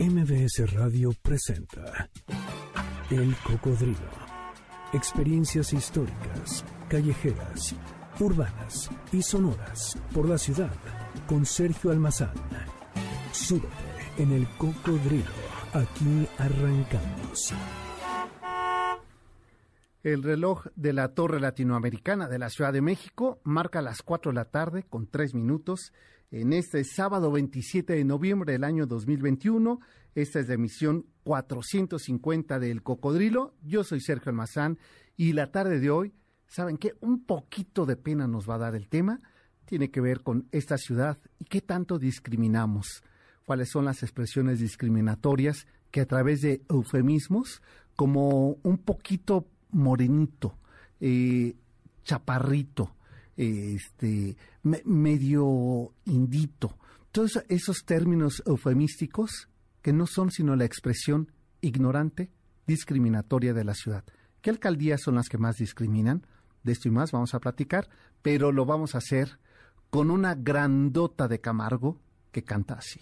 MBS Radio presenta El Cocodrilo. Experiencias históricas, callejeras, urbanas y sonoras por la ciudad con Sergio Almazán. Súbete en El Cocodrilo. Aquí arrancamos. El reloj de la Torre Latinoamericana de la Ciudad de México marca las 4 de la tarde con 3 minutos en este sábado 27 de noviembre del año 2021. Esta es la emisión 450 del Cocodrilo. Yo soy Sergio Almazán y la tarde de hoy, ¿saben qué? Un poquito de pena nos va a dar el tema. Tiene que ver con esta ciudad y qué tanto discriminamos. ¿Cuáles son las expresiones discriminatorias que a través de eufemismos, como un poquito morenito, eh, chaparrito, este, medio indito. Todos esos términos eufemísticos que no son sino la expresión ignorante, discriminatoria de la ciudad. ¿Qué alcaldías son las que más discriminan? De esto y más vamos a platicar, pero lo vamos a hacer con una grandota de Camargo que canta así.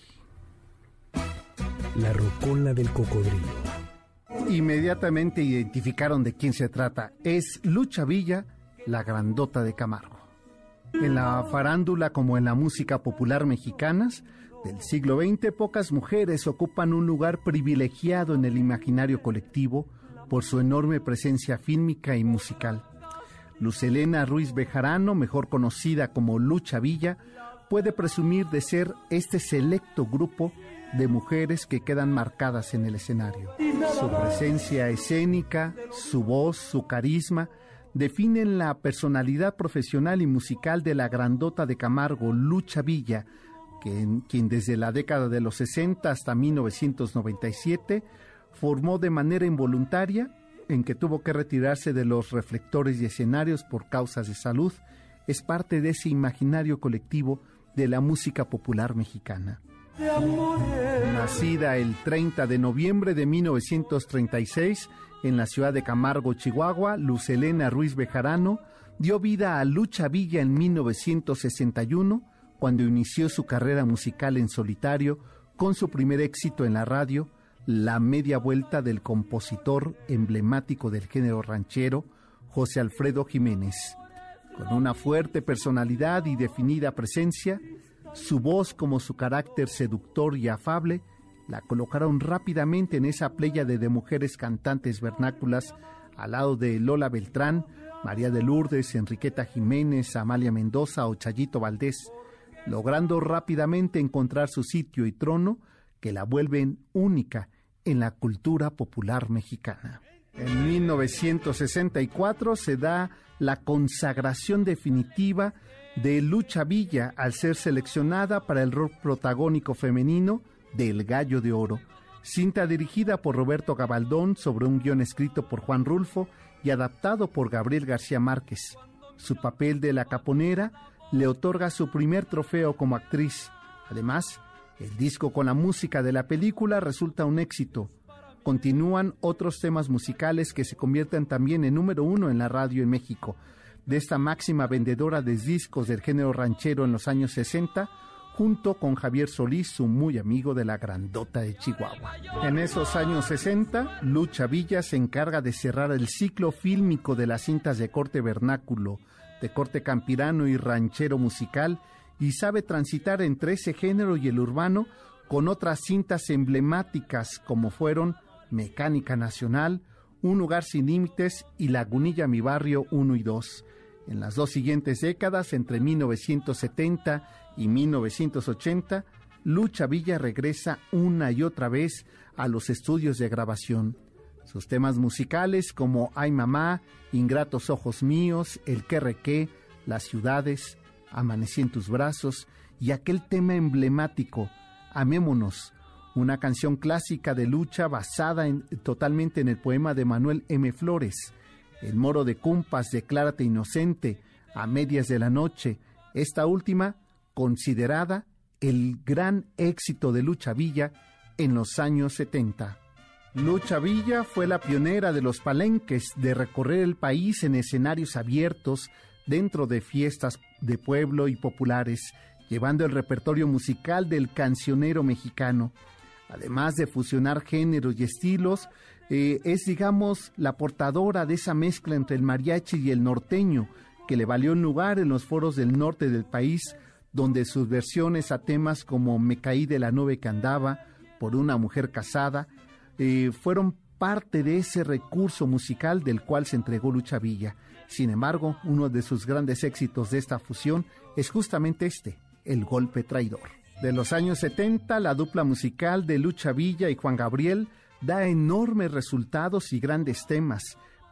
La rocola del cocodrilo. Inmediatamente identificaron de quién se trata. Es Lucha Villa, la grandota de Camargo. En la farándula como en la música popular mexicanas del siglo XX, pocas mujeres ocupan un lugar privilegiado en el imaginario colectivo por su enorme presencia fílmica y musical. Lucelena Ruiz Bejarano, mejor conocida como Lucha Villa, puede presumir de ser este selecto grupo de mujeres que quedan marcadas en el escenario. Su presencia escénica, su voz, su carisma, definen la personalidad profesional y musical de la grandota de Camargo, Lucha Villa, quien desde la década de los 60 hasta 1997 formó de manera involuntaria en que tuvo que retirarse de los reflectores y escenarios por causas de salud, es parte de ese imaginario colectivo de la música popular mexicana. Nacida el 30 de noviembre de 1936 en la ciudad de Camargo, Chihuahua, Lucelena Ruiz Bejarano dio vida a Lucha Villa en 1961, cuando inició su carrera musical en solitario con su primer éxito en la radio, La media vuelta del compositor emblemático del género ranchero, José Alfredo Jiménez. Con una fuerte personalidad y definida presencia, su voz como su carácter seductor y afable la colocaron rápidamente en esa playa de mujeres cantantes vernáculas al lado de Lola Beltrán, María de Lourdes, Enriqueta Jiménez, Amalia Mendoza o Chayito Valdés, logrando rápidamente encontrar su sitio y trono que la vuelven única en la cultura popular mexicana. En 1964 se da la consagración definitiva de Lucha Villa al ser seleccionada para el rol protagónico femenino del Gallo de Oro, cinta dirigida por Roberto Gabaldón sobre un guion escrito por Juan Rulfo y adaptado por Gabriel García Márquez. Su papel de la caponera le otorga su primer trofeo como actriz. Además, el disco con la música de la película resulta un éxito. Continúan otros temas musicales que se convierten también en número uno en la radio en México. De esta máxima vendedora de discos del género ranchero en los años 60, junto con Javier Solís, su muy amigo de la Grandota de Chihuahua. En esos años 60, Lucha Villa se encarga de cerrar el ciclo fílmico de las cintas de corte vernáculo, de corte campirano y ranchero musical, y sabe transitar entre ese género y el urbano con otras cintas emblemáticas como fueron Mecánica Nacional, Un lugar sin límites y Lagunilla Mi Barrio 1 y 2. En las dos siguientes décadas, entre 1970 y 1980, Lucha Villa regresa una y otra vez a los estudios de grabación. Sus temas musicales como Ay Mamá, Ingratos Ojos Míos, El que requé, Las Ciudades, Amanecí en tus brazos y aquel tema emblemático, Amémonos, una canción clásica de lucha basada en, totalmente en el poema de Manuel M. Flores. El moro de Cumpas, Declárate Inocente, a medias de la noche, esta última considerada el gran éxito de Lucha Villa en los años 70. Lucha Villa fue la pionera de los palenques de recorrer el país en escenarios abiertos dentro de fiestas de pueblo y populares, llevando el repertorio musical del cancionero mexicano. además de fusionar géneros y estilos, eh, es, digamos, la portadora de esa mezcla entre el mariachi y el norteño, que le valió un lugar en los foros del norte del país, donde sus versiones a temas como Me caí de la nube que andaba, por una mujer casada, eh, fueron parte de ese recurso musical del cual se entregó Lucha Villa. Sin embargo, uno de sus grandes éxitos de esta fusión es justamente este, El Golpe Traidor. De los años 70, la dupla musical de Lucha Villa y Juan Gabriel da enormes resultados y grandes temas,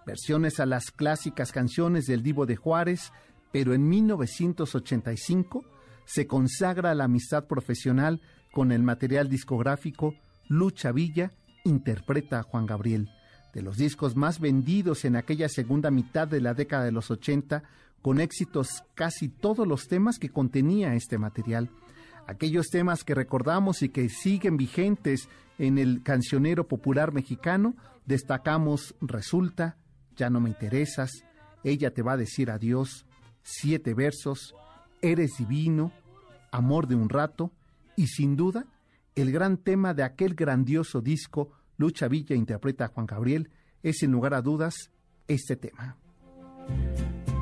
versiones a las clásicas canciones del Divo de Juárez, pero en 1985 se consagra la amistad profesional con el material discográfico Lucha Villa interpreta a Juan Gabriel, de los discos más vendidos en aquella segunda mitad de la década de los 80, con éxitos casi todos los temas que contenía este material. Aquellos temas que recordamos y que siguen vigentes en el cancionero popular mexicano, destacamos Resulta, Ya no me interesas, Ella te va a decir adiós, Siete versos, Eres divino, Amor de un rato y sin duda el gran tema de aquel grandioso disco Lucha Villa interpreta a Juan Gabriel es sin lugar a dudas este tema.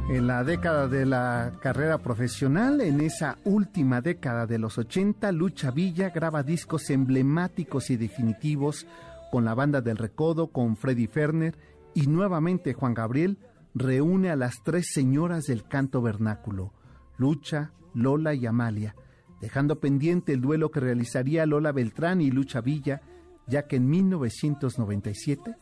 En la década de la carrera profesional, en esa última década de los 80, Lucha Villa graba discos emblemáticos y definitivos con la banda del Recodo, con Freddy Ferner y nuevamente Juan Gabriel reúne a las tres señoras del canto vernáculo, Lucha, Lola y Amalia, dejando pendiente el duelo que realizaría Lola Beltrán y Lucha Villa, ya que en 1997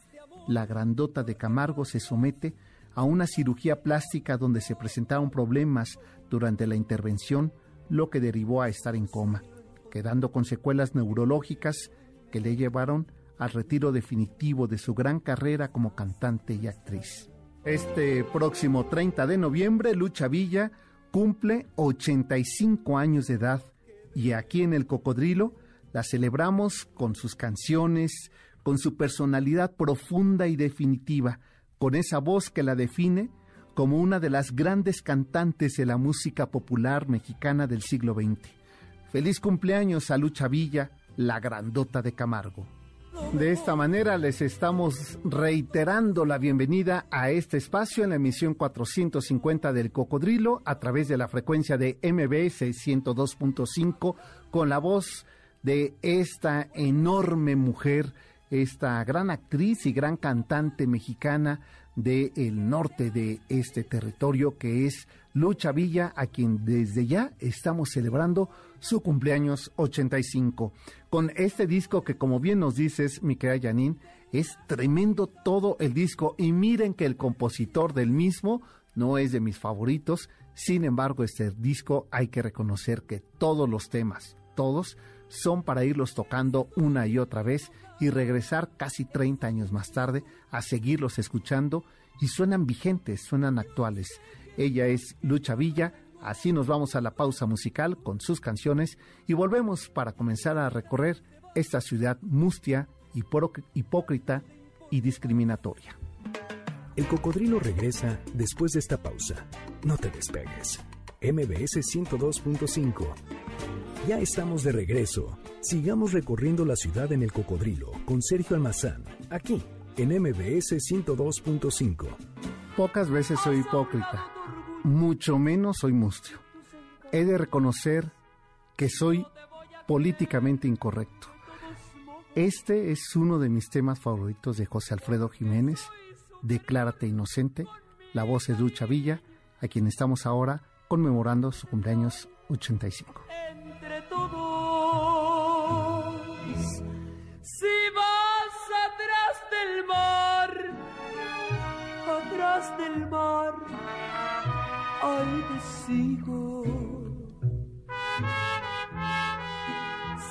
la grandota de Camargo se somete a una cirugía plástica donde se presentaron problemas durante la intervención, lo que derivó a estar en coma, quedando con secuelas neurológicas que le llevaron al retiro definitivo de su gran carrera como cantante y actriz. Este próximo 30 de noviembre, Lucha Villa cumple 85 años de edad y aquí en el Cocodrilo la celebramos con sus canciones, con su personalidad profunda y definitiva, con esa voz que la define como una de las grandes cantantes de la música popular mexicana del siglo XX. Feliz cumpleaños a Lucha Villa, la grandota de Camargo. De esta manera les estamos reiterando la bienvenida a este espacio en la emisión 450 del Cocodrilo a través de la frecuencia de MBS 102.5 con la voz de esta enorme mujer, esta gran actriz y gran cantante mexicana del norte de este territorio que es Lucha Villa, a quien desde ya estamos celebrando su cumpleaños 85. Con este disco que como bien nos dices, mi querida es tremendo todo el disco. Y miren que el compositor del mismo no es de mis favoritos, sin embargo este disco hay que reconocer que todos los temas, todos, son para irlos tocando una y otra vez y regresar casi 30 años más tarde a seguirlos escuchando y suenan vigentes, suenan actuales. Ella es Lucha Villa, así nos vamos a la pausa musical con sus canciones y volvemos para comenzar a recorrer esta ciudad mustia, hipócrita y discriminatoria. El cocodrilo regresa después de esta pausa. No te despegues. MBS 102.5 ya estamos de regreso. Sigamos recorriendo la ciudad en el cocodrilo con Sergio Almazán, aquí en MBS 102.5. Pocas veces soy hipócrita, mucho menos soy mustio. He de reconocer que soy políticamente incorrecto. Este es uno de mis temas favoritos de José Alfredo Jiménez, Declárate Inocente, la voz de Ducha Villa, a quien estamos ahora conmemorando su cumpleaños 85. Del mar, ahí te sigo.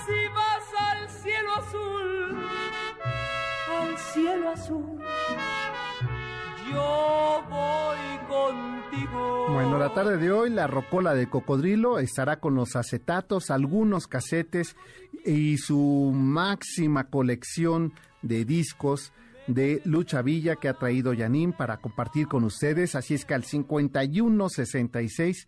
Si vas al cielo azul, al cielo azul, yo voy contigo. Bueno, la tarde de hoy la rocola de cocodrilo estará con los acetatos, algunos casetes y su máxima colección de discos de Lucha Villa que ha traído Yanin para compartir con ustedes. Así es que al 5166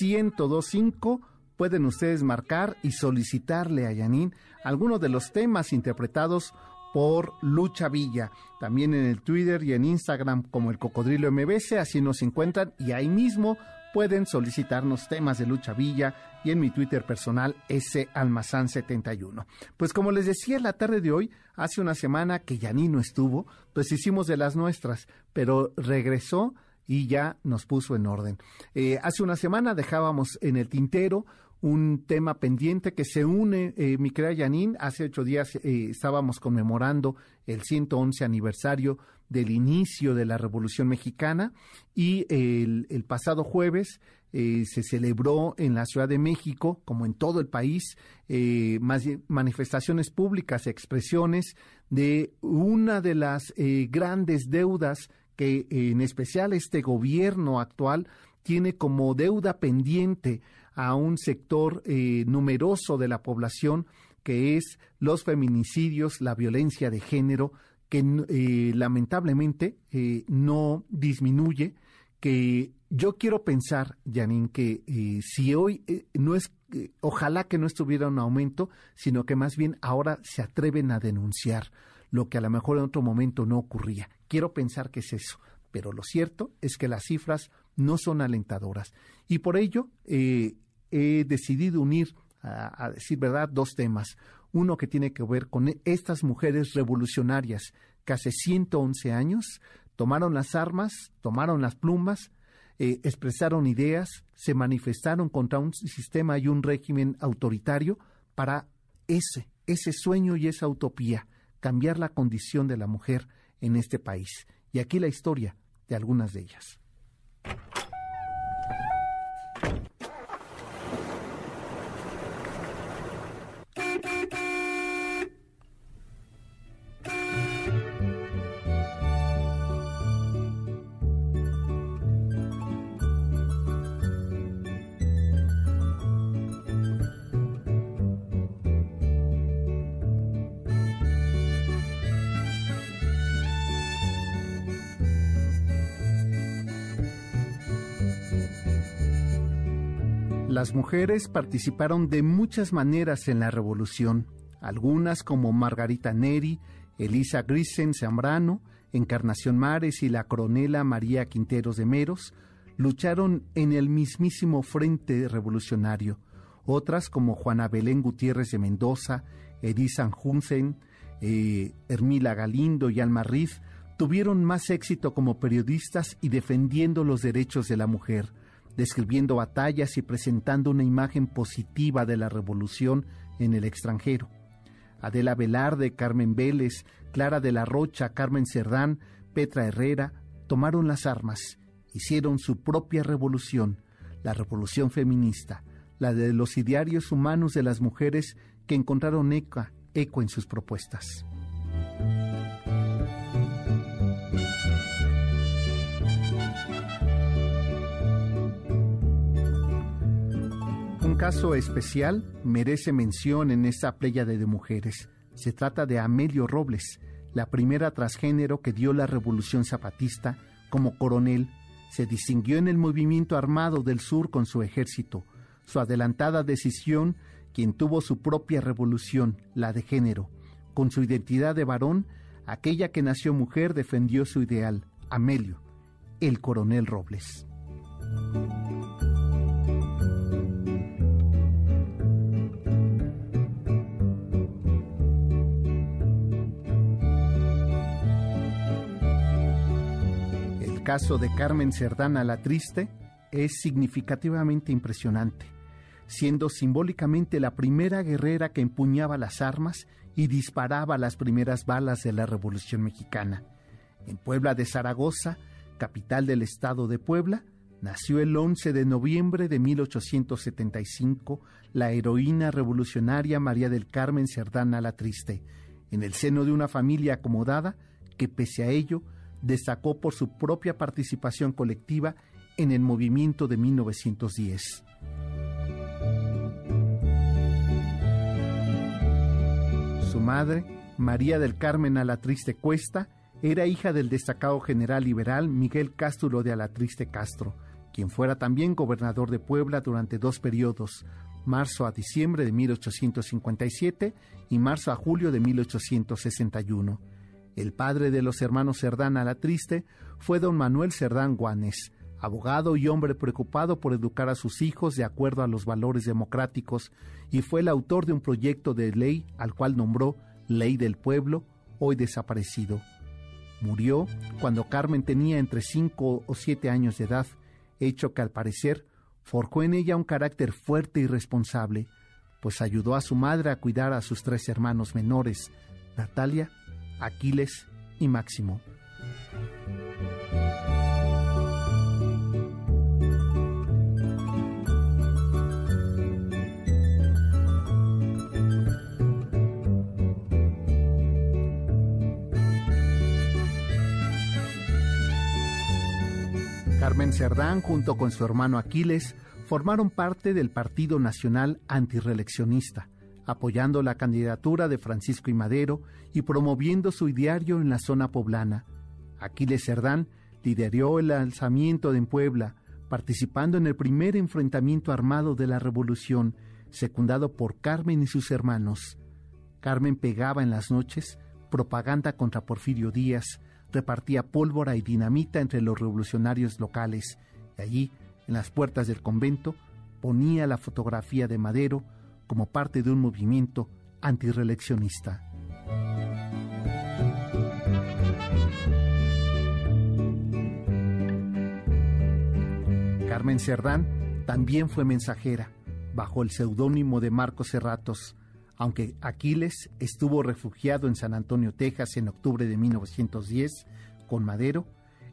1025 pueden ustedes marcar y solicitarle a Yanin algunos de los temas interpretados por Lucha Villa. También en el Twitter y en Instagram como el Cocodrilo MBC, así nos encuentran y ahí mismo pueden solicitarnos temas de Lucha Villa y en mi Twitter personal S Almazán 71. Pues como les decía la tarde de hoy, hace una semana que Yanin no estuvo, pues hicimos de las nuestras, pero regresó y ya nos puso en orden. Eh, hace una semana dejábamos en el tintero un tema pendiente que se une, eh, mi querida Yanin, hace ocho días eh, estábamos conmemorando el 111 aniversario del inicio de la Revolución Mexicana y el, el pasado jueves eh, se celebró en la Ciudad de México, como en todo el país, eh, más manifestaciones públicas, expresiones de una de las grandes deudas que en especial este gobierno actual tiene como deuda pendiente a un sector eh, numeroso de la población que es los feminicidios, la violencia de género, que eh, lamentablemente eh, no disminuye, que yo quiero pensar, Janine, que si hoy no es, ojalá que no estuviera un aumento, sino que más bien ahora se atreven a denunciar lo que a lo mejor en otro momento no ocurría. Quiero pensar que es eso, pero lo cierto es que las cifras no son alentadoras. Y por ello eh, he decidido unir, a, decir verdad, dos temas. Uno que tiene que ver con estas mujeres revolucionarias que hace 111 años tomaron las armas, tomaron las plumas, eh, expresaron ideas, se manifestaron contra un sistema y un régimen autoritario para ese, ese sueño y esa utopía, cambiar la condición de la mujer en este país. Y aquí la historia de algunas de ellas. Las mujeres participaron de muchas maneras en la revolución, algunas como Margarita Neri, Elisa Grisen Zambrano, Encarnación Mares y la coronela María Quinteros de Meros, lucharon en el mismísimo frente revolucionario. Otras como Juana Belén Gutiérrez de Mendoza, Edith Sanjunsen, eh, Hermila Galindo y Alma Riz tuvieron más éxito como periodistas y defendiendo los derechos de la mujer describiendo batallas y presentando una imagen positiva de la revolución en el extranjero. Adela Velarde, Carmen Vélez, Clara de la Rocha, Carmen Cerdán, Petra Herrera tomaron las armas, hicieron su propia revolución, la revolución feminista, la de los idearios humanos de las mujeres que encontraron eco, eco en sus propuestas. Caso especial merece mención en esta pléyade de mujeres. Se trata de Amelio Robles, la primera transgénero que dio la revolución zapatista como coronel. Se distinguió en el movimiento armado del sur con su ejército. Su adelantada decisión, quien tuvo su propia revolución, la de género. Con su identidad de varón, aquella que nació mujer defendió su ideal, Amelio, el coronel Robles. Caso de Carmen Cerdana la Triste es significativamente impresionante, siendo simbólicamente la primera guerrera que empuñaba las armas y disparaba las primeras balas de la Revolución Mexicana. En Puebla de Zaragoza, capital del estado de Puebla, nació el 11 de noviembre de 1875 la heroína revolucionaria María del Carmen Cerdana la Triste, en el seno de una familia acomodada que pese a ello destacó por su propia participación colectiva en el movimiento de 1910. Su madre, María del Carmen Alatriste Cuesta, era hija del destacado general liberal Miguel Cástulo de Alatriste Castro, quien fuera también gobernador de Puebla durante dos periodos, marzo a diciembre de 1857 y marzo a julio de 1861. El padre de los hermanos Cerdán a la Triste fue don Manuel Cerdán Guanes, abogado y hombre preocupado por educar a sus hijos de acuerdo a los valores democráticos, y fue el autor de un proyecto de ley al cual nombró Ley del Pueblo, hoy desaparecido. Murió cuando Carmen tenía entre cinco o siete años de edad, hecho que al parecer forjó en ella un carácter fuerte y responsable, pues ayudó a su madre a cuidar a sus tres hermanos menores, Natalia, Aquiles y Máximo. Carmen Cerdán, junto con su hermano Aquiles, formaron parte del Partido Nacional Antireeleccionista, apoyando la candidatura de Francisco y Madero y promoviendo su ideario en la zona poblana. Aquiles Cerdán lideró el alzamiento de Puebla, participando en el primer enfrentamiento armado de la Revolución, secundado por Carmen y sus hermanos. Carmen pegaba en las noches propaganda contra Porfirio Díaz, repartía pólvora y dinamita entre los revolucionarios locales y allí, en las puertas del convento, ponía la fotografía de Madero como parte de un movimiento antireeleccionista. Carmen Cerdán también fue mensajera, bajo el seudónimo de Marcos Serratos, aunque Aquiles estuvo refugiado en San Antonio, Texas en octubre de 1910 con Madero,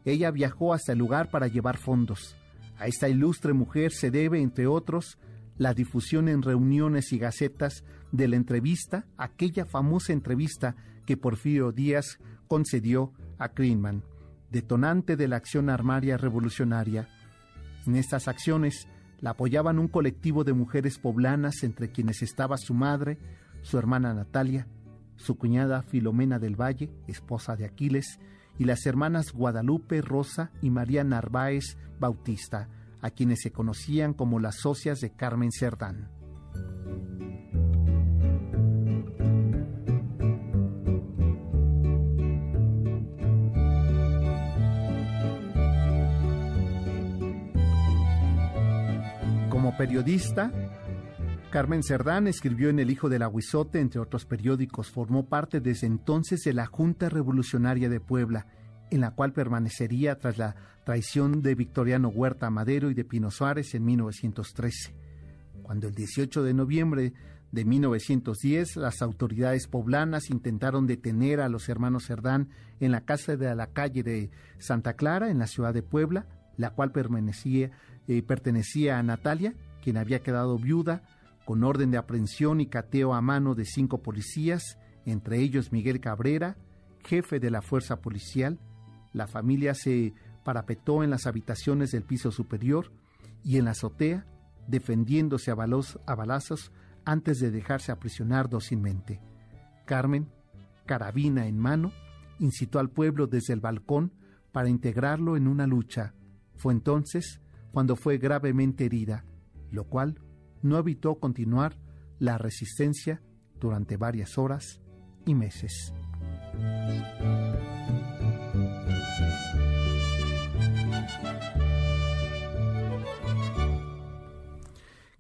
ella viajó hasta el lugar para llevar fondos. A esta ilustre mujer se debe, entre otros, la difusión en reuniones y gacetas de la entrevista, aquella famosa entrevista que Porfirio Díaz concedió a Greenman, detonante de la acción armaria revolucionaria. En estas acciones, la apoyaban un colectivo de mujeres poblanas entre quienes estaba su madre, su hermana Natalia, su cuñada Filomena del Valle, esposa de Aquiles, y las hermanas Guadalupe, Rosa y María Narváez Bautista, a quienes se conocían como las socias de Carmen Cerdán. periodista, Carmen Cerdán escribió en El Hijo del Aguizote, entre otros periódicos. Formó parte desde entonces de la Junta Revolucionaria de Puebla, en la cual permanecería tras la traición de Victoriano Huerta Madero y de Pino Suárez en 1913. Cuando el 18 de noviembre de 1910 las autoridades poblanas intentaron detener a los hermanos Cerdán en la casa de la calle de Santa Clara, en la ciudad de Puebla, la cual permanecía eh, pertenecía a Natalia, quien había quedado viuda, con orden de aprehensión y cateo a mano de cinco policías, entre ellos Miguel Cabrera, jefe de la fuerza policial. La familia se parapetó en las habitaciones del piso superior y en la azotea, defendiéndose a, a balazos antes de dejarse aprisionar dócilmente. Carmen, carabina en mano, incitó al pueblo desde el balcón para integrarlo en una lucha. Fue entonces cuando fue gravemente herida, lo cual no evitó continuar la resistencia durante varias horas y meses.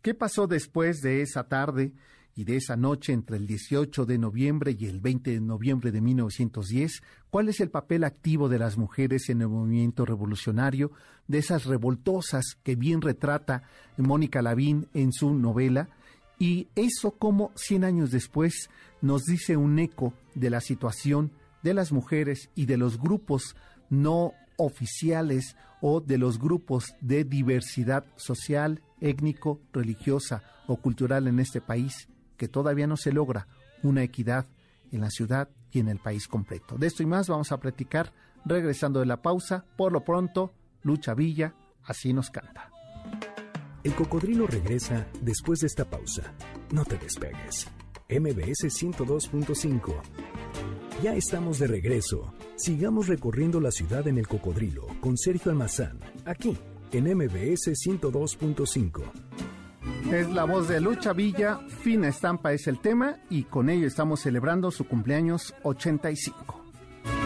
¿Qué pasó después de esa tarde y de esa noche entre el 18 de noviembre y el 20 de noviembre de 1910, cuál es el papel activo de las mujeres en el movimiento revolucionario, de esas revoltosas que bien retrata Mónica Lavín en su novela, y eso como 100 años después nos dice un eco de la situación de las mujeres y de los grupos no oficiales o de los grupos de diversidad social, étnico, religiosa o cultural en este país que todavía no se logra una equidad en la ciudad y en el país completo. De esto y más vamos a platicar regresando de la pausa. Por lo pronto, Lucha Villa, así nos canta. El cocodrilo regresa después de esta pausa. No te despegues. MBS 102.5. Ya estamos de regreso. Sigamos recorriendo la ciudad en el cocodrilo con Sergio Almazán, aquí en MBS 102.5. Es la voz de Lucha Villa, fina estampa es el tema y con ello estamos celebrando su cumpleaños 85.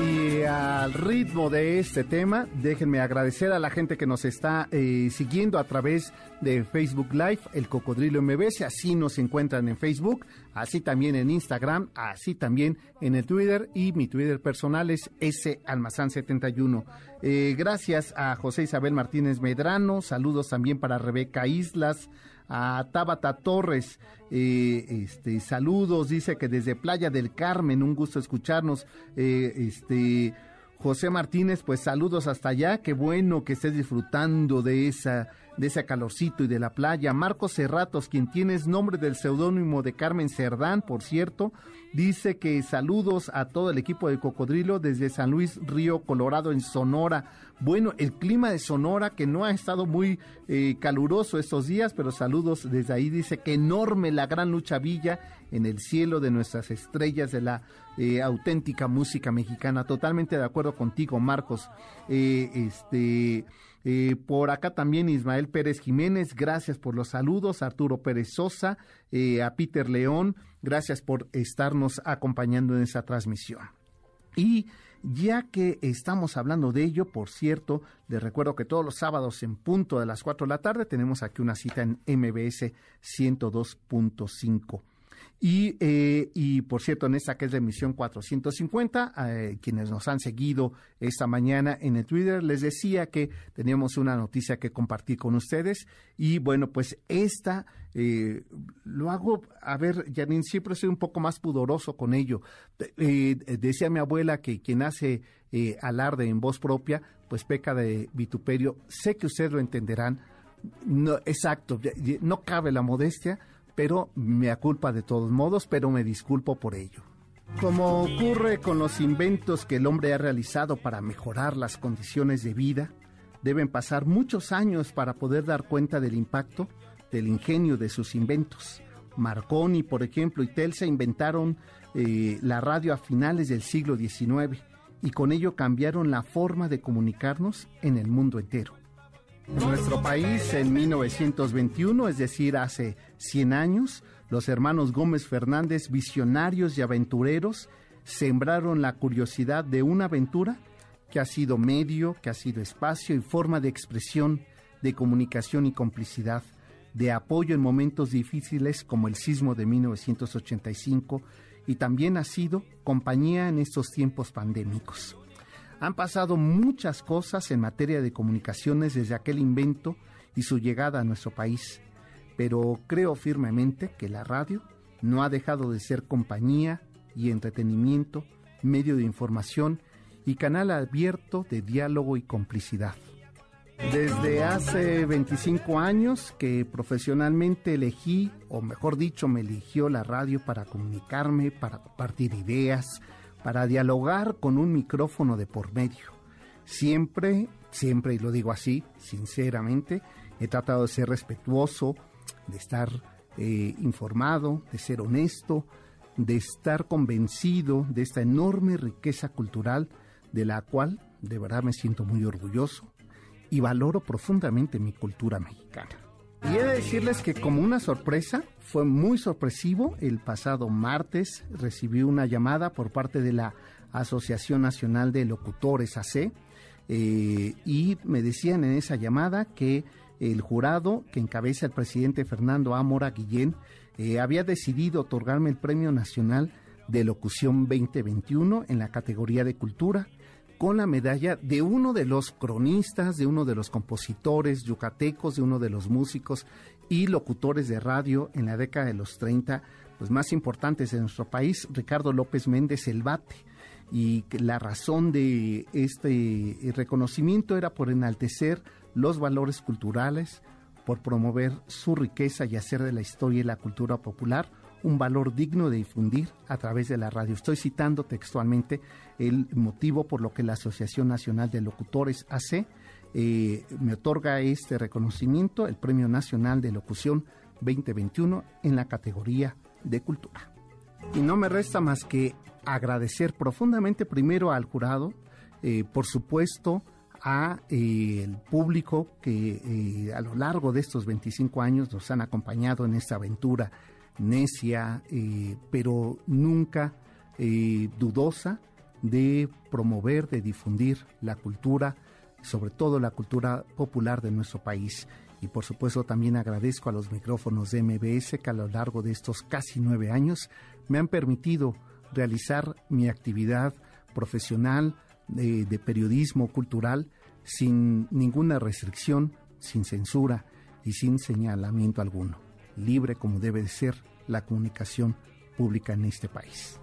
Y al ritmo de este tema, déjenme agradecer a la gente que nos está eh, siguiendo a través de Facebook Live, el Cocodrilo MBS, así nos encuentran en Facebook, así también en Instagram, así también en el Twitter y mi Twitter personal es salmazán71. Eh, gracias a José Isabel Martínez Medrano, saludos también para Rebeca Islas, a Tabata Torres, eh, este, saludos, dice que desde Playa del Carmen, un gusto escucharnos, eh, este, José Martínez, pues saludos hasta allá, qué bueno que estés disfrutando de esa de ese calorcito y de la playa. Marcos Cerratos, quien tiene nombre del seudónimo de Carmen Cerdán, por cierto, dice que saludos a todo el equipo de Cocodrilo desde San Luis Río Colorado en Sonora. Bueno, el clima de Sonora que no ha estado muy eh, caluroso estos días, pero saludos desde ahí. Dice que enorme la gran lucha villa en el cielo de nuestras estrellas de la eh, auténtica música mexicana. Totalmente de acuerdo contigo, Marcos. Eh, este eh, por acá también Ismael Pérez Jiménez, gracias por los saludos. Arturo Pérez Sosa, eh, a Peter León, gracias por estarnos acompañando en esa transmisión. Y ya que estamos hablando de ello, por cierto, les recuerdo que todos los sábados en punto de las 4 de la tarde tenemos aquí una cita en MBS 102.5. Y, eh, y por cierto, en esta que es la emisión 450, eh, quienes nos han seguido esta mañana en el Twitter, les decía que teníamos una noticia que compartir con ustedes. Y bueno, pues esta eh, lo hago, a ver, Janine, siempre soy un poco más pudoroso con ello. decía mi abuela que quien hace alarde en voz propia, pues peca de vituperio. Sé que ustedes lo entenderán. No, exacto, no cabe la modestia pero me culpa de todos modos, pero me disculpo por ello. Como ocurre con los inventos que el hombre ha realizado para mejorar las condiciones de vida, deben pasar muchos años para poder dar cuenta del impacto del ingenio de sus inventos. Marconi, por ejemplo, y Telsa inventaron eh, la radio a finales del siglo XIX y con ello cambiaron la forma de comunicarnos en el mundo entero. En nuestro país, en 1921, es decir, hace 100 años, los hermanos Gómez Fernández, visionarios y aventureros, sembraron la curiosidad de una aventura que ha sido medio, que ha sido espacio y forma de expresión, de comunicación y complicidad, de apoyo en momentos difíciles como el sismo de 1985 y también ha sido compañía en estos tiempos pandémicos. Han pasado muchas cosas en materia de comunicaciones desde aquel invento y su llegada a nuestro país, pero creo firmemente que la radio no ha dejado de ser compañía y entretenimiento, medio de información y canal abierto de diálogo y complicidad. Desde hace 25 años que profesionalmente elegí, o mejor dicho, me eligió la radio para comunicarme, para compartir ideas, para dialogar con un micrófono de por medio. Siempre, siempre, y lo digo así, sinceramente, he tratado de ser respetuoso, de estar eh, informado, de ser honesto, de estar convencido de esta enorme riqueza cultural de la cual de verdad me siento muy orgulloso y valoro profundamente mi cultura mexicana. Y he de decirles que como una sorpresa, fue muy sorpresivo. El pasado martes recibí una llamada por parte de la Asociación Nacional de Locutores AC eh, y me decían en esa llamada que el jurado que encabeza el presidente Fernando Amora Guillén eh, había decidido otorgarme el Premio Nacional de Locución 2021 en la categoría de Cultura con la medalla de uno de los cronistas, de uno de los compositores yucatecos, de uno de los músicos y locutores de radio en la década de los 30, los más importantes de nuestro país, Ricardo López Méndez El Bate. Y la razón de este reconocimiento era por enaltecer los valores culturales, por promover su riqueza y hacer de la historia y la cultura popular un valor digno de difundir a través de la radio. Estoy citando textualmente el motivo por lo que la Asociación Nacional de Locutores AC eh, me otorga este reconocimiento, el Premio Nacional de Locución 2021 en la categoría de cultura. Y no me resta más que agradecer profundamente primero al jurado, eh, por supuesto a eh, el público que a lo largo de estos 25 años nos han acompañado en esta aventura necia, eh, pero nunca dudosa de promover, de difundir la cultura, sobre todo la cultura popular de nuestro país. Y por supuesto también agradezco a los micrófonos de MBS que a lo largo de estos casi nueve años me han permitido realizar mi actividad profesional, de, periodismo cultural sin ninguna restricción, sin censura y sin señalamiento alguno, libre como debe de ser la comunicación pública en este país.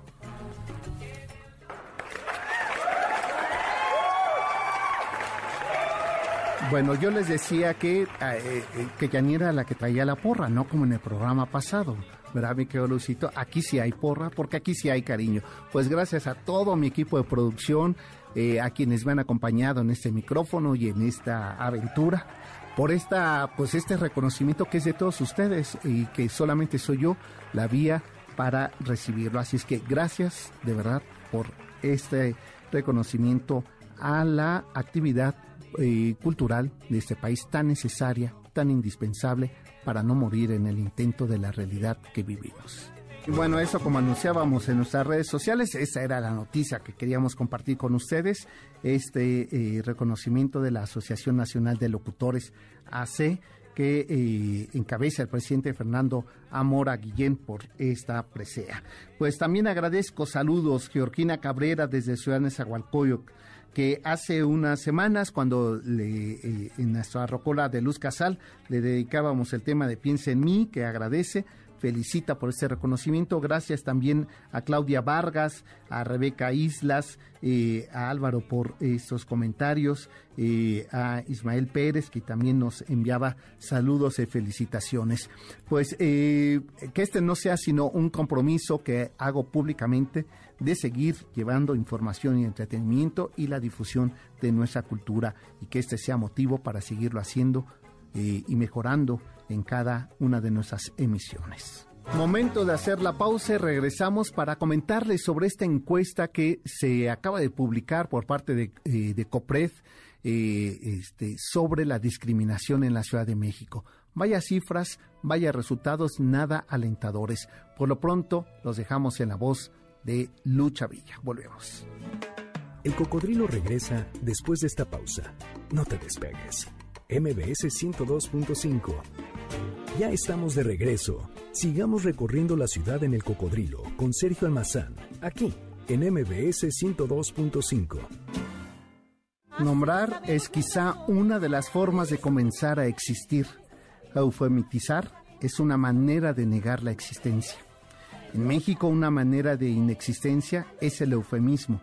Bueno, yo les decía que, eh, eh, que Yanira era la que traía la porra, no como en el programa pasado. ¿Verdad, mi querido Lucito? Aquí sí hay porra, porque aquí sí hay cariño. Pues gracias a todo mi equipo de producción, eh, a quienes me han acompañado en este micrófono y en esta aventura, por esta, pues este reconocimiento que es de todos ustedes y que solamente soy yo la vía para recibirlo. Así es que gracias de verdad por este reconocimiento a la actividad eh, cultural de este país tan necesaria, tan indispensable para no morir en el intento de la realidad que vivimos. Bueno, eso como anunciábamos en nuestras redes sociales, esa era la noticia que queríamos compartir con ustedes, este eh, reconocimiento de la Asociación Nacional de Locutores AC que eh, encabeza el presidente Fernando Amora Guillén por esta presea. Pues también agradezco saludos, Georgina Cabrera desde Ciudad de Zahualcoyoc, que hace unas semanas, cuando le, eh, en nuestra rocola de Luz Casal le dedicábamos el tema de Piensa en mí, que agradece, felicita por este reconocimiento. Gracias también a Claudia Vargas, a Rebeca Islas, eh, a Álvaro por estos comentarios, eh, a Ismael Pérez, que también nos enviaba saludos y felicitaciones. Pues eh, que este no sea sino un compromiso que hago públicamente de seguir llevando información y entretenimiento y la difusión de nuestra cultura y que este sea motivo para seguirlo haciendo y mejorando en cada una de nuestras emisiones. Momento de hacer la pausa y regresamos para comentarles sobre esta encuesta que se acaba de publicar por parte de, eh, COPRED eh, este, sobre la discriminación en la Ciudad de México. Vaya cifras, vaya resultados nada alentadores. Por lo pronto, los dejamos en la voz de Lucha Villa. Volvemos. El cocodrilo regresa después de esta pausa. No te despegues. MBS 102.5 ya estamos de regreso. Sigamos recorriendo la ciudad en el cocodrilo con Sergio Almazán, aquí en MBS 102.5. Nombrar es quizá una de las formas de comenzar a existir. Eufemitizar es una manera de negar la existencia. En México una manera de inexistencia es el eufemismo,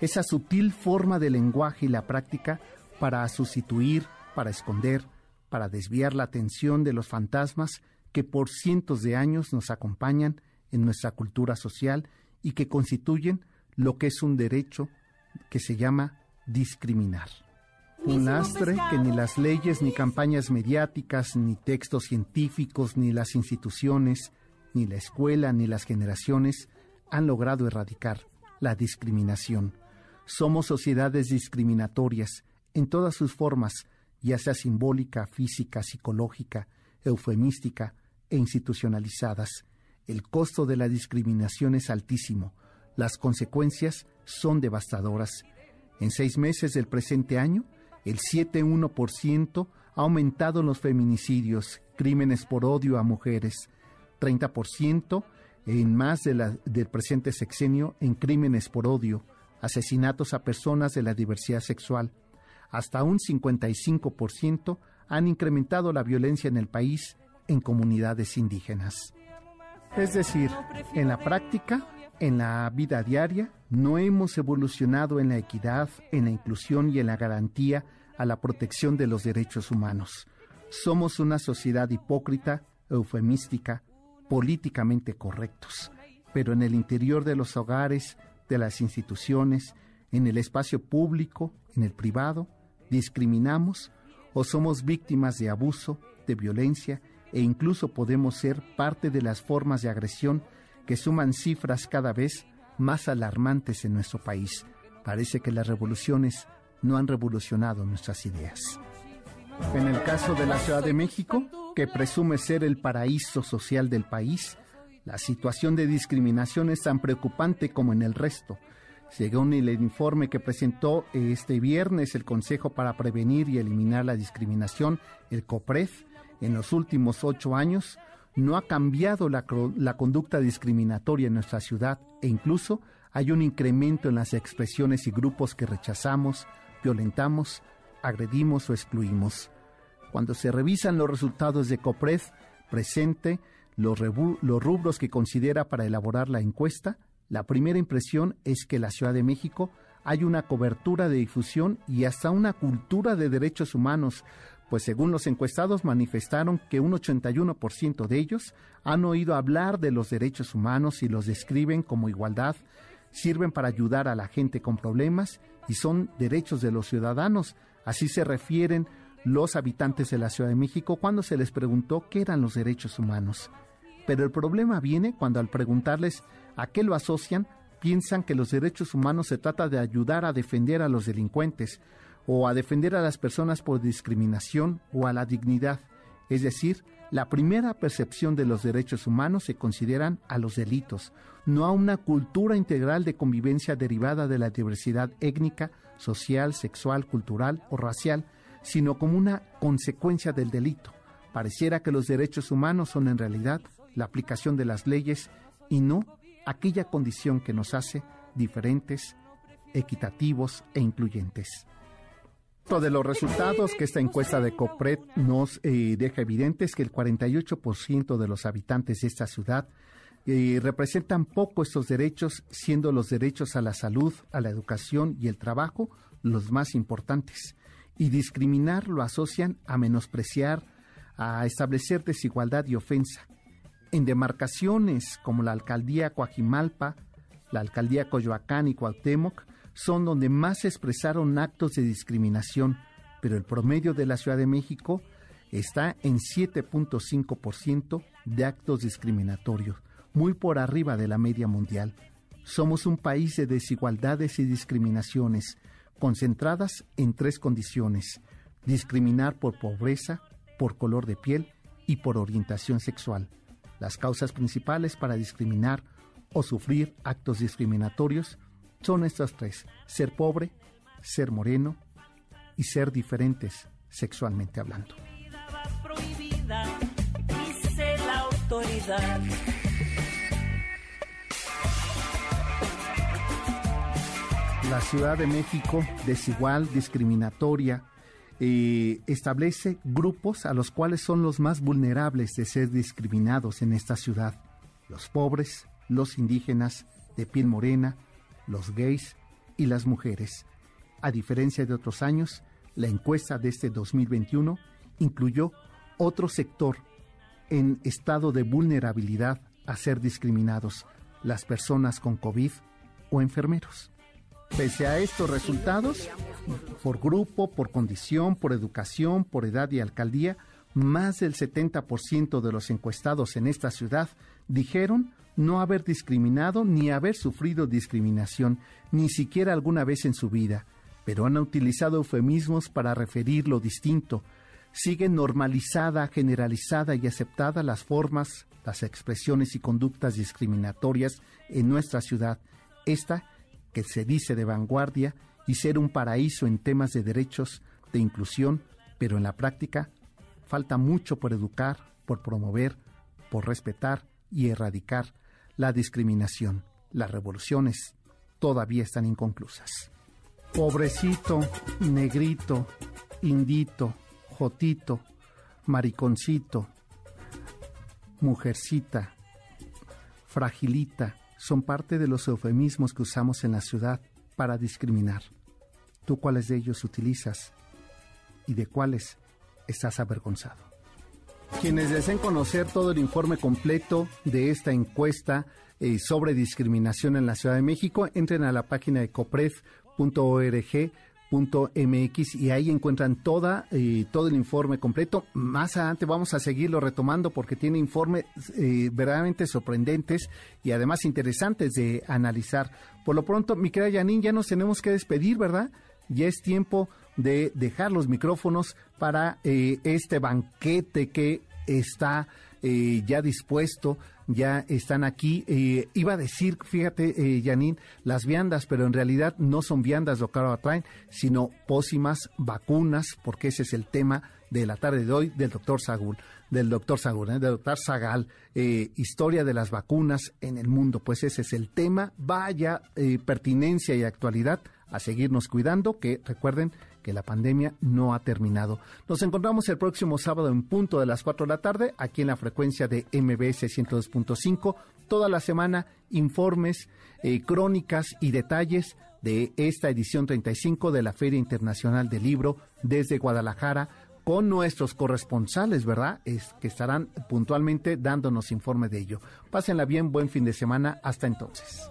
esa sutil forma de lenguaje y la práctica para sustituir, para esconder, para desviar la atención de los fantasmas que por cientos de años nos acompañan en nuestra cultura social y que constituyen lo que es un derecho que se llama discriminar. Un lastre que ni las leyes, ni campañas mediáticas, ni textos científicos, ni las instituciones, ni la escuela, ni las generaciones han logrado erradicar la discriminación. Somos sociedades discriminatorias en todas sus formas, ya sea simbólica, física, psicológica, eufemística e institucionalizadas. El costo de la discriminación es altísimo. Las consecuencias son devastadoras. En seis meses del presente año, el 7,1% ha aumentado en los feminicidios, crímenes por odio a mujeres, 30% en más del presente sexenio en crímenes por odio, asesinatos a personas de la diversidad sexual, hasta un 55% han incrementado la violencia en el país en comunidades indígenas. Es decir, en la práctica, en la vida diaria, no hemos evolucionado en la equidad, en la inclusión y en la garantía a la protección de los derechos humanos. Somos una sociedad hipócrita, eufemística, políticamente correctos, pero en el interior de los hogares, de las instituciones, en el espacio público, en el privado, discriminamos o somos víctimas de abuso, de violencia e incluso podemos ser parte de las formas de agresión que suman cifras cada vez más alarmantes en nuestro país. Parece que las revoluciones no han revolucionado nuestras ideas. En el caso de la Ciudad de México, que presume ser el paraíso social del país, la situación de discriminación es tan preocupante como en el resto. Según el informe que presentó este viernes el Consejo para Prevenir y Eliminar la Discriminación, el COPRED, en los últimos ocho años no ha cambiado la, conducta discriminatoria en nuestra ciudad e incluso hay un incremento en las expresiones y grupos que rechazamos, violentamos, agredimos o excluimos. Cuando se revisan los resultados de COPRED, presente los rubros que considera para elaborar la encuesta, la primera impresión es que en la Ciudad de México hay una cobertura de difusión y hasta una cultura de derechos humanos, pues según los encuestados manifestaron que un 81% de ellos han oído hablar de los derechos humanos y los describen como igualdad, sirven para ayudar a la gente con problemas y son derechos de los ciudadanos. Así se refieren los habitantes de la Ciudad de México cuando se les preguntó qué eran los derechos humanos. Pero el problema viene cuando al preguntarles a qué lo asocian, piensan que los derechos humanos se trata de ayudar a defender a los delincuentes o a defender a las personas por discriminación o a la dignidad. Es decir, la primera percepción de los derechos humanos se consideran a los delitos, no a una cultura integral de convivencia derivada de la diversidad étnica, social, sexual, cultural o racial, sino como una consecuencia del delito. Pareciera que los derechos humanos son en realidad la aplicación de las leyes y no aquella condición que nos hace diferentes, equitativos e incluyentes. De los resultados que esta encuesta de COPRED nos eh, deja evidente es que el 48% de los habitantes de esta ciudad eh, representan poco estos derechos, siendo los derechos a la salud, a la educación y el trabajo los más importantes. Y discriminar lo asocian a menospreciar, a establecer desigualdad y ofensa, en demarcaciones como la alcaldía Coajimalpa, la alcaldía Coyoacán y Cuauhtémoc son donde más se expresaron actos de discriminación, pero el promedio de la Ciudad de México está en 7.5% de actos discriminatorios, muy por arriba de la media mundial. Somos un país de desigualdades y discriminaciones, concentradas en tres condiciones, discriminar por pobreza, por color de piel y por orientación sexual. Las causas principales para discriminar o sufrir actos discriminatorios son estas tres, ser pobre, ser moreno y ser diferentes sexualmente hablando. La Ciudad de México, desigual, discriminatoria, eh, establece grupos a los cuales son los más vulnerables de ser discriminados en esta ciudad. Los pobres, los indígenas, de piel morena, los gays y las mujeres. A diferencia de otros años, la encuesta de este 2021 incluyó otro sector en estado de vulnerabilidad a ser discriminados, las personas con COVID o enfermeros. Pese a estos resultados, por grupo, por condición, por educación, por edad y alcaldía, más del 70% de los encuestados en esta ciudad dijeron no haber discriminado ni haber sufrido discriminación, ni siquiera alguna vez en su vida, pero han utilizado eufemismos para referir lo distinto. Siguen normalizada, generalizada y aceptada las formas, las expresiones y conductas discriminatorias en nuestra ciudad. Esta que se dice de vanguardia y ser un paraíso en temas de derechos, de inclusión, pero en la práctica falta mucho por educar, por promover, por respetar y erradicar la discriminación. Las revoluciones todavía están inconclusas. Pobrecito, negrito, indito, jotito, mariconcito, mujercita, fragilita, son parte de los eufemismos que usamos en la ciudad para discriminar. ¿Tú cuáles de ellos utilizas y de cuáles estás avergonzado? Quienes deseen conocer todo el informe completo de esta encuesta eh, sobre discriminación en la Ciudad de México, entren a la página de copref.org mx y ahí encuentran toda eh, todo el informe completo. Más adelante vamos a seguirlo retomando porque tiene informes eh, verdaderamente sorprendentes y además interesantes de analizar. Por lo pronto, mi querida Janine, ya nos tenemos que despedir, ¿verdad? ya es tiempo de dejar los micrófonos para eh, este banquete que está eh, ya dispuesto, ya están aquí. Eh, iba a decir, fíjate, Janine, las viandas, pero en realidad no son viandas lo que ahora traen, sino pócimas, vacunas, porque ese es el tema de la tarde de hoy del doctor Sagul, del doctor Sagul, del doctor Zagal, historia de las vacunas en el mundo. Pues ese es el tema. Vaya pertinencia y actualidad a seguirnos cuidando, que recuerden que la pandemia no ha terminado. Nos encontramos el próximo sábado en punto de las 4 de la tarde, aquí en la frecuencia de MBS 102.5. Toda la semana, informes, eh, crónicas y detalles de esta edición 35 de la Feria Internacional del Libro desde Guadalajara con nuestros corresponsales, ¿verdad? Es que estarán puntualmente dándonos informe de ello. Pásenla bien, buen fin de semana. Hasta entonces.